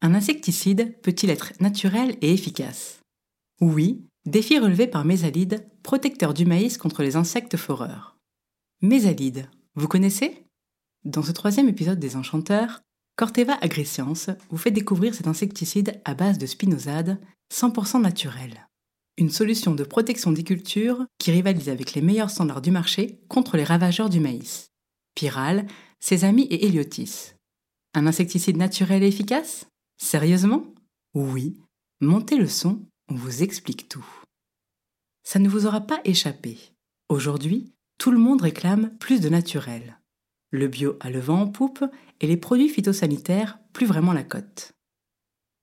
Un insecticide peut-il être naturel et efficace? Oui, défi relevé par Mésalide, protecteur du maïs contre les insectes foreurs. Mésalide, vous connaissez? Dans ce troisième épisode des Enchanteurs, Corteva Agrescience vous fait découvrir cet insecticide à base de spinosade 100% naturel. Une solution de protection des cultures qui rivalise avec les meilleurs standards du marché contre les ravageurs du maïs. Pyral, Sésame et Héliotis. Un insecticide naturel et efficace? Sérieusement? Oui. Montez le son, on vous explique tout. Ça ne vous aura pas échappé. Aujourd'hui, tout le monde réclame plus de naturel. Le bio a le vent en poupe et les produits phytosanitaires plus vraiment la cote.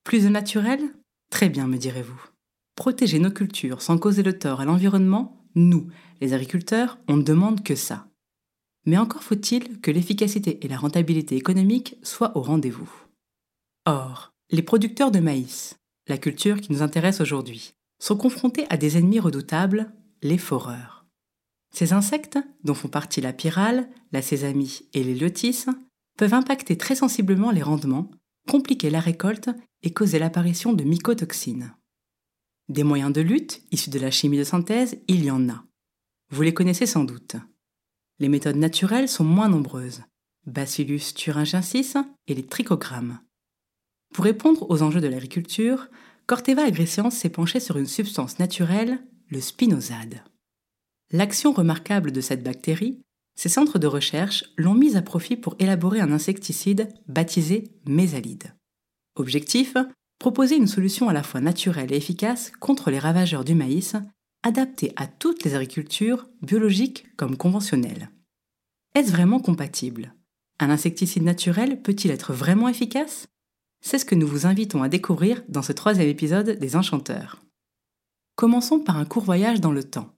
Plus de naturel? Très bien, me direz-vous. Protéger nos cultures sans causer le tort à l'environnement, nous, les agriculteurs, on ne demande que ça. Mais encore faut-il que l'efficacité et la rentabilité économique soient au rendez-vous. Or, les producteurs de maïs, la culture qui nous intéresse aujourd'hui, sont confrontés à des ennemis redoutables, les foreurs. Ces insectes, dont font partie la pyrale, la sésamie et les lotis, peuvent impacter très sensiblement les rendements, compliquer la récolte et causer l'apparition de mycotoxines. Des moyens de lutte, issus de la chimie de synthèse, il y en a. Vous les connaissez sans doute. Les méthodes naturelles sont moins nombreuses. Bacillus thuringiensis et les trichogrammes. Pour répondre aux enjeux de l'agriculture, Corteva Agrescience s'est penché sur une substance naturelle, le spinosade. L'action remarquable de cette bactérie, ses centres de recherche l'ont mise à profit pour élaborer un insecticide baptisé mésalide. Objectif proposer une solution à la fois naturelle et efficace contre les ravageurs du maïs, adaptée à toutes les agricultures, biologiques comme conventionnelles. Est-ce vraiment compatible? Un insecticide naturel peut-il être vraiment efficace? C'est ce que nous vous invitons à découvrir dans ce troisième épisode des Enchanteurs. Commençons par un court voyage dans le temps.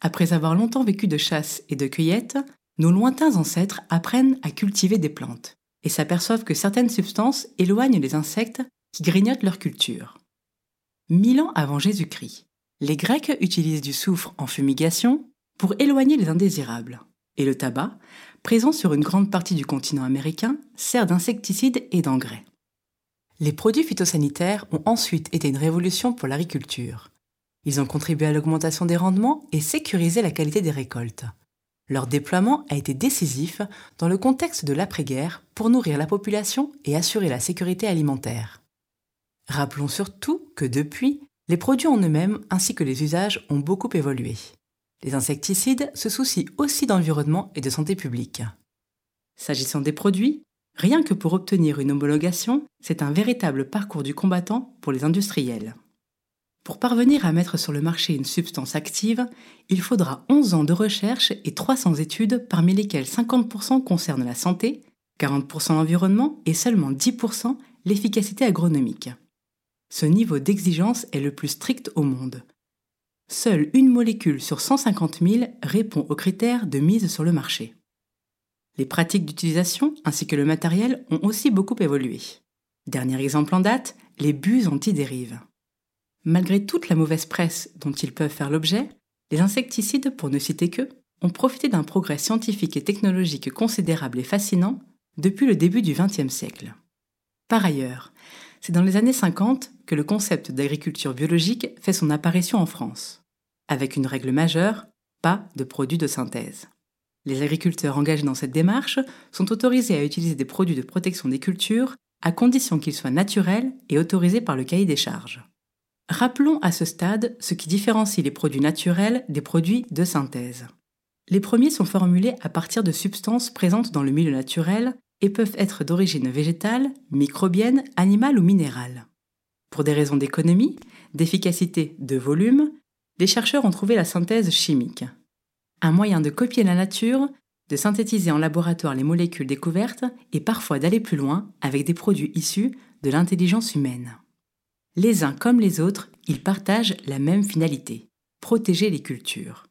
Après avoir longtemps vécu de chasse et de cueillette, nos lointains ancêtres apprennent à cultiver des plantes et s'aperçoivent que certaines substances éloignent les insectes qui grignotent leur culture. Mille ans avant Jésus-Christ, les Grecs utilisent du soufre en fumigation pour éloigner les indésirables. Et le tabac, présent sur une grande partie du continent américain, sert d'insecticide et d'engrais. Les produits phytosanitaires ont ensuite été une révolution pour l'agriculture. Ils ont contribué à l'augmentation des rendements et sécurisé la qualité des récoltes. Leur déploiement a été décisif dans le contexte de l'après-guerre pour nourrir la population et assurer la sécurité alimentaire. Rappelons surtout que depuis, les produits en eux-mêmes ainsi que les usages ont beaucoup évolué. Les insecticides se soucient aussi d'environnement et de santé publique. S'agissant des produits, rien que pour obtenir une homologation, c'est un véritable parcours du combattant pour les industriels. Pour parvenir à mettre sur le marché une substance active, il faudra 11 ans de recherche et 300 études parmi lesquelles 50% concernent la santé, 40% l'environnement et seulement 10% l'efficacité agronomique. Ce niveau d'exigence est le plus strict au monde. Seule une molécule sur 150 000 répond aux critères de mise sur le marché. Les pratiques d'utilisation ainsi que le matériel ont aussi beaucoup évolué. Dernier exemple en date, les bus antidérives. Malgré toute la mauvaise presse dont ils peuvent faire l'objet, les insecticides, pour ne citer que, ont profité d'un progrès scientifique et technologique considérable et fascinant depuis le début du XXe siècle. Par ailleurs, c'est dans les années 50 que le concept d'agriculture biologique fait son apparition en France, avec une règle majeure, pas de produits de synthèse. Les agriculteurs engagés dans cette démarche sont autorisés à utiliser des produits de protection des cultures à condition qu'ils soient naturels et autorisés par le cahier des charges. Rappelons à ce stade ce qui différencie les produits naturels des produits de synthèse. Les premiers sont formulés à partir de substances présentes dans le milieu naturel et peuvent être d'origine végétale, microbienne, animale ou minérale. Pour des raisons d'économie, d'efficacité, de volume, les chercheurs ont trouvé la synthèse chimique. Un moyen de copier la nature, de synthétiser en laboratoire les molécules découvertes et parfois d'aller plus loin avec des produits issus de l'intelligence humaine. Les uns comme les autres, ils partagent la même finalité, protéger les cultures.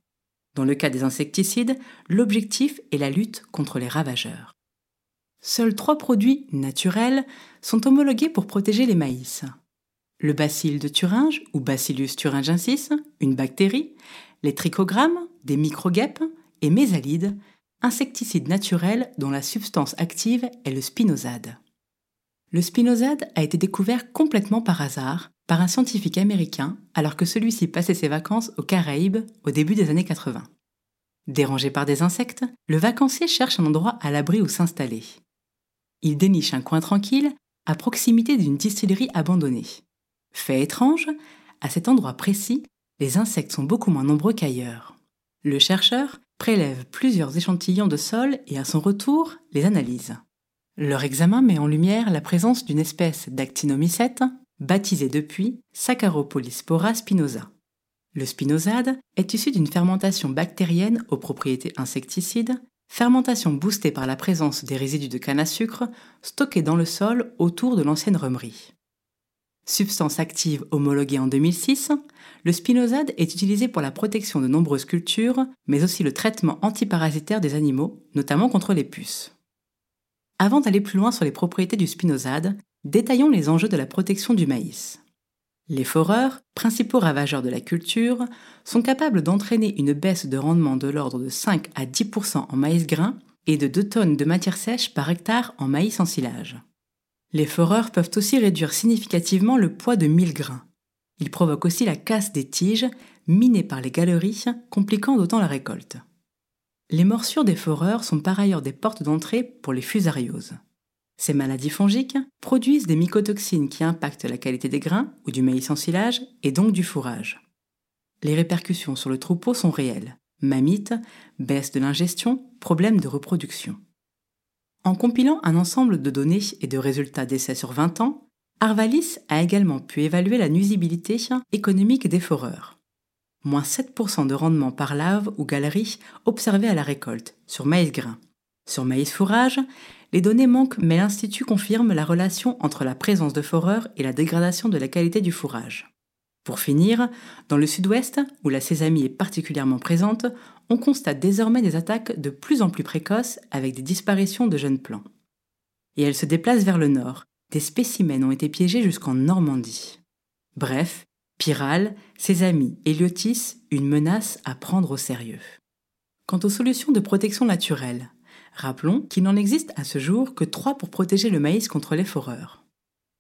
Dans le cas des insecticides, l'objectif est la lutte contre les ravageurs. Seuls trois produits naturels sont homologués pour protéger les maïs. Le bacille de Thuringe, ou Bacillus thuringiensis, une bactérie, les trichogrammes, des microguêpes, et Mésalide, insecticide naturel dont la substance active est le spinosade. Le spinosade a été découvert complètement par hasard par un scientifique américain alors que celui-ci passait ses vacances aux Caraïbes au début des années 80. Dérangé par des insectes, le vacancier cherche un endroit à l'abri où s'installer. Il déniche un coin tranquille à proximité d'une distillerie abandonnée. Fait étrange, à cet endroit précis, les insectes sont beaucoup moins nombreux qu'ailleurs. Le chercheur prélève plusieurs échantillons de sol et à son retour les analyse. Leur examen met en lumière la présence d'une espèce d'actinomycète, baptisée depuis Saccharopolyspora spinosa. Le spinosade est issu d'une fermentation bactérienne aux propriétés insecticides, fermentation boostée par la présence des résidus de canne à sucre stockés dans le sol autour de l'ancienne remerie. Substance active homologuée en 2006, le spinosade est utilisé pour la protection de nombreuses cultures, mais aussi le traitement antiparasitaire des animaux, notamment contre les puces. Avant d'aller plus loin sur les propriétés du spinosade, détaillons les enjeux de la protection du maïs. Les foreurs, principaux ravageurs de la culture, sont capables d'entraîner une baisse de rendement de l'ordre de 5 à 10% en maïs grain et de 2 tonnes de matière sèche par hectare en maïs en silage. Les foreurs peuvent aussi réduire significativement le poids de 1000 grains. Ils provoquent aussi la casse des tiges, minées par les galeries, compliquant d'autant la récolte. Les morsures des foreurs sont par ailleurs des portes d'entrée pour les fusarioses. Ces maladies fongiques produisent des mycotoxines qui impactent la qualité des grains ou du maïs en silage et donc du fourrage. Les répercussions sur le troupeau sont réelles. Mammites, baisse de l'ingestion, problèmes de reproduction. En compilant un ensemble de données et de résultats d'essais sur 20 ans, Arvalis a également pu évaluer la nuisibilité économique des foreurs. Moins 7% de rendement par lave ou galerie observé à la récolte, sur maïs grain. Sur maïs fourrage, les données manquent mais l'Institut confirme la relation entre la présence de foreurs et la dégradation de la qualité du fourrage. Pour finir, dans le sud-ouest, où la sésamie est particulièrement présente, on constate désormais des attaques de plus en plus précoces avec des disparitions de jeunes plants. Et elles se déplacent vers le nord. Des spécimens ont été piégés jusqu'en Normandie. Bref, Pyrale, Sésame, Héliotis, une menace à prendre au sérieux. Quant aux solutions de protection naturelle, rappelons qu'il n'en existe à ce jour que trois pour protéger le maïs contre les foreurs.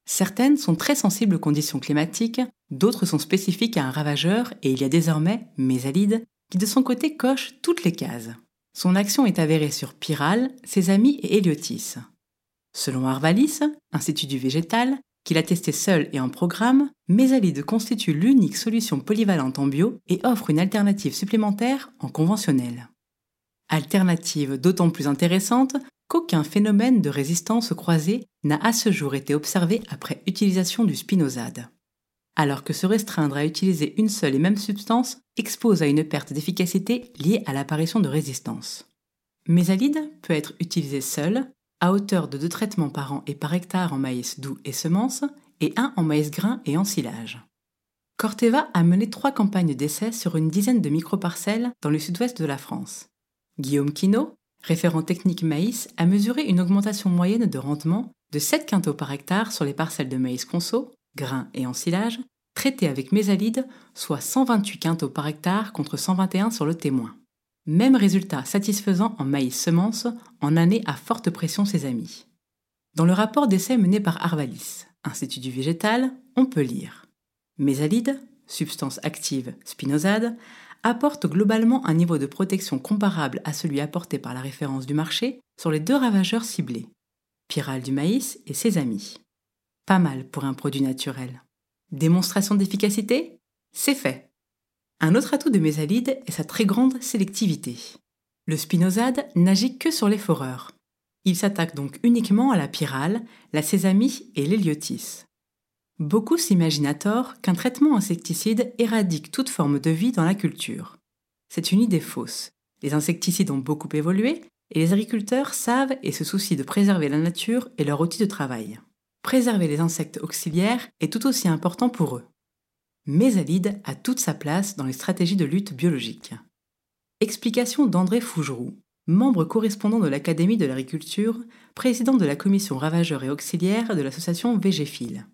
Certaines sont très sensibles aux conditions climatiques, d'autres sont spécifiques à un ravageur et il y a désormais Mésalide qui de son côté coche toutes les cases. Son action est avérée sur Pyrale, Sésame et Héliotis. Selon Arvalis, Institut du végétal, qu'il a testé seul et en programme, Mésalide constitue l'unique solution polyvalente en bio et offre une alternative supplémentaire en conventionnel. Alternative d'autant plus intéressante qu'aucun phénomène de résistance croisée n'a à ce jour été observé après utilisation du spinosade. Alors que se restreindre à utiliser une seule et même substance expose à une perte d'efficacité liée à l'apparition de résistance. Mésalide peut être utilisé seul, à hauteur de deux traitements par an et par hectare en maïs doux et semences, et un en maïs grain et en silage. Corteva a mené trois campagnes d'essais sur une dizaine de microparcelles dans le sud-ouest de la France. Guillaume Quinault, référent technique maïs, a mesuré une augmentation moyenne de rendement de 7 quintaux par hectare sur les parcelles de maïs conso, grains et ensilage, traitées avec mésalide, soit 128 quintaux par hectare contre 121 sur le témoin. Même résultat satisfaisant en maïs semence en année à forte pression amis. Dans le rapport d'essai mené par Arvalis, Institut du végétal, on peut lire Mésalide, substance active spinosade, apporte globalement un niveau de protection comparable à celui apporté par la référence du marché sur les deux ravageurs ciblés, pyrale du maïs et sésame. Pas mal pour un produit naturel. Démonstration d'efficacité? C'est fait. Un autre atout de Mésalide est sa très grande sélectivité. Le spinosade n'agit que sur les foreurs. Il s'attaque donc uniquement à la pyrale, la sésamie et l'héliotis. Beaucoup s'imaginent à tort qu'un traitement insecticide éradique toute forme de vie dans la culture. C'est une idée fausse. Les insecticides ont beaucoup évolué et les agriculteurs savent et se soucient de préserver la nature et leur outil de travail. Préserver les insectes auxiliaires est tout aussi important pour eux. Mésalide a toute sa place dans les stratégies de lutte biologique. Explication d'André Fougeroux, membre correspondant de l'Académie de l'agriculture, président de la commission ravageurs et auxiliaires de l'association Végéphile.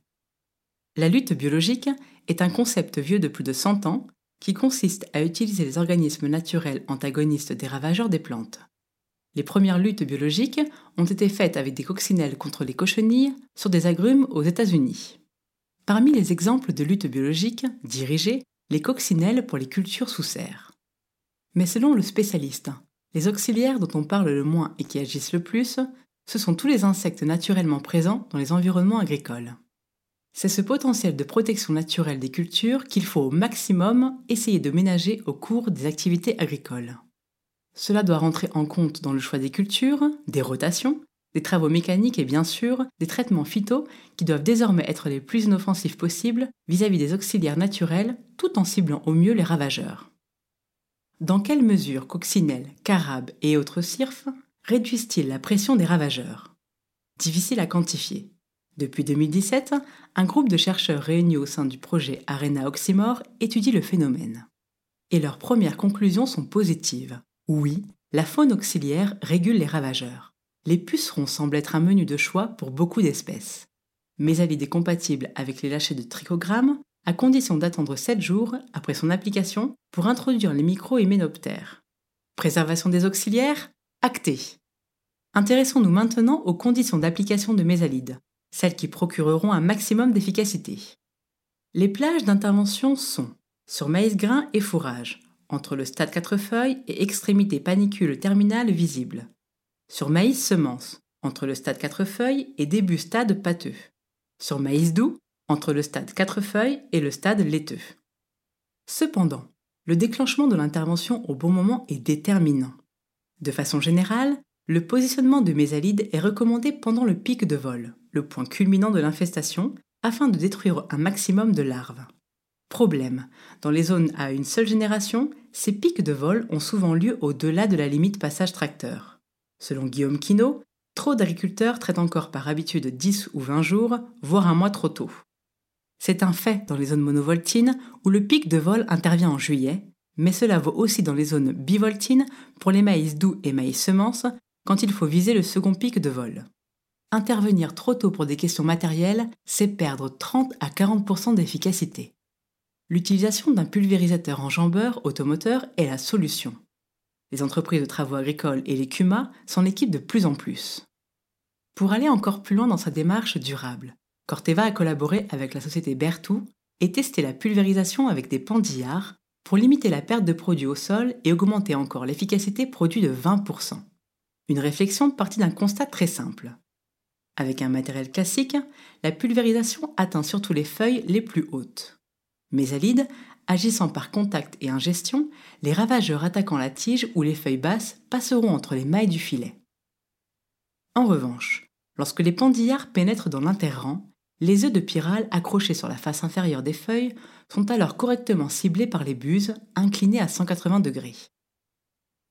La lutte biologique est un concept vieux de plus de 100 ans qui consiste à utiliser les organismes naturels antagonistes des ravageurs des plantes. Les premières luttes biologiques ont été faites avec des coccinelles contre les cochenilles sur des agrumes aux États-Unis. Parmi les exemples de luttes biologiques dirigées, les coccinelles pour les cultures sous serre. Mais selon le spécialiste, les auxiliaires dont on parle le moins et qui agissent le plus, ce sont tous les insectes naturellement présents dans les environnements agricoles. C'est ce potentiel de protection naturelle des cultures qu'il faut au maximum essayer de ménager au cours des activités agricoles. Cela doit rentrer en compte dans le choix des cultures, des rotations, des travaux mécaniques et bien sûr des traitements phyto qui doivent désormais être les plus inoffensifs possibles vis-à-vis des auxiliaires naturels tout en ciblant au mieux les ravageurs. Dans quelle mesure coccinelles, carabes et autres cirfs réduisent-ils la pression des ravageurs? Difficile à quantifier. Depuis 2017, un groupe de chercheurs réunis au sein du projet Arena Oxymore étudie le phénomène. Et leurs premières conclusions sont positives. Oui, la faune auxiliaire régule les ravageurs. Les pucerons semblent être un menu de choix pour beaucoup d'espèces. Mésalide est compatible avec les lâchers de trichogramme à condition d'attendre 7 jours après son application pour introduire les micro-hyménoptères. Préservation des auxiliaires Acté. Intéressons-nous maintenant aux conditions d'application de mésalide, celles qui procureront un maximum d'efficacité. Les plages d'intervention sont sur maïs grain et fourrage, entre le stade 4 feuilles et extrémité panicule terminale visible. Sur maïs semence, entre le stade 4 feuilles et début stade pâteux. Sur maïs doux, entre le stade 4 feuilles et le stade laiteux. Cependant, le déclenchement de l'intervention au bon moment est déterminant. De façon générale, le positionnement de mésalide est recommandé pendant le pic de vol, le point culminant de l'infestation, afin de détruire un maximum de larves. Problème, dans les zones à une seule génération, ces pics de vol ont souvent lieu au-delà de la limite passage tracteur. Selon Guillaume Quinault, trop d'agriculteurs traitent encore par habitude 10 ou 20 jours, voire un mois trop tôt. C'est un fait dans les zones monovoltines où le pic de vol intervient en juillet, mais cela vaut aussi dans les zones bivoltines pour les maïs doux et maïs semences quand il faut viser le second pic de vol. Intervenir trop tôt pour des questions matérielles, c'est perdre 30 à 40% d'efficacité. L'utilisation d'un pulvérisateur enjambeur automoteur est la solution. Les entreprises de travaux agricoles et les CUMA s'en équipent de plus en plus. Pour aller encore plus loin dans sa démarche durable, Corteva a collaboré avec la société Bertou et testé la pulvérisation avec des pendillards pour limiter la perte de produits au sol et augmenter encore l'efficacité produit de 20%. Une réflexion partie d'un constat très simple. Avec un matériel classique, la pulvérisation atteint surtout les feuilles les plus hautes. Mésalide, agissant par contact et ingestion, les ravageurs attaquant la tige ou les feuilles basses passeront entre les mailles du filet. En revanche, lorsque les pendillards pénètrent dans l'interrang, les œufs de pyrale accrochés sur la face inférieure des feuilles sont alors correctement ciblés par les buses inclinées à 180 degrés.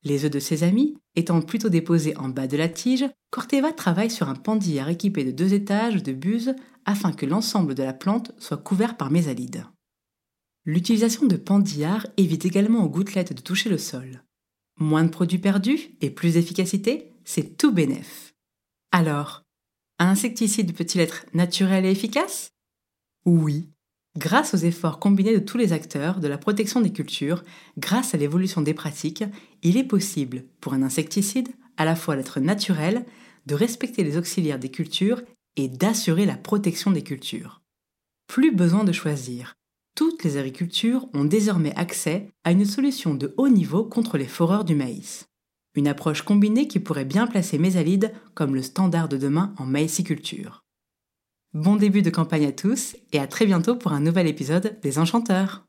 Les œufs de ses amis étant plutôt déposés en bas de la tige, Corteva travaille sur un pendillard équipé de deux étages de buses afin que l'ensemble de la plante soit couvert par mésalide. L'utilisation de pendillards évite également aux gouttelettes de toucher le sol. Moins de produits perdus et plus d'efficacité, c'est tout bénef. Alors, un insecticide peut-il être naturel et efficace? Oui. Grâce aux efforts combinés de tous les acteurs de la protection des cultures, grâce à l'évolution des pratiques, il est possible, pour un insecticide, à la fois d'être naturel, de respecter les auxiliaires des cultures et d'assurer la protection des cultures. Plus besoin de choisir. Toutes les agricultures ont désormais accès à une solution de haut niveau contre les foreurs du maïs. Une approche combinée qui pourrait bien placer Mésalide comme le standard de demain en maïsiculture. Bon début de campagne à tous et à très bientôt pour un nouvel épisode des Enchanteurs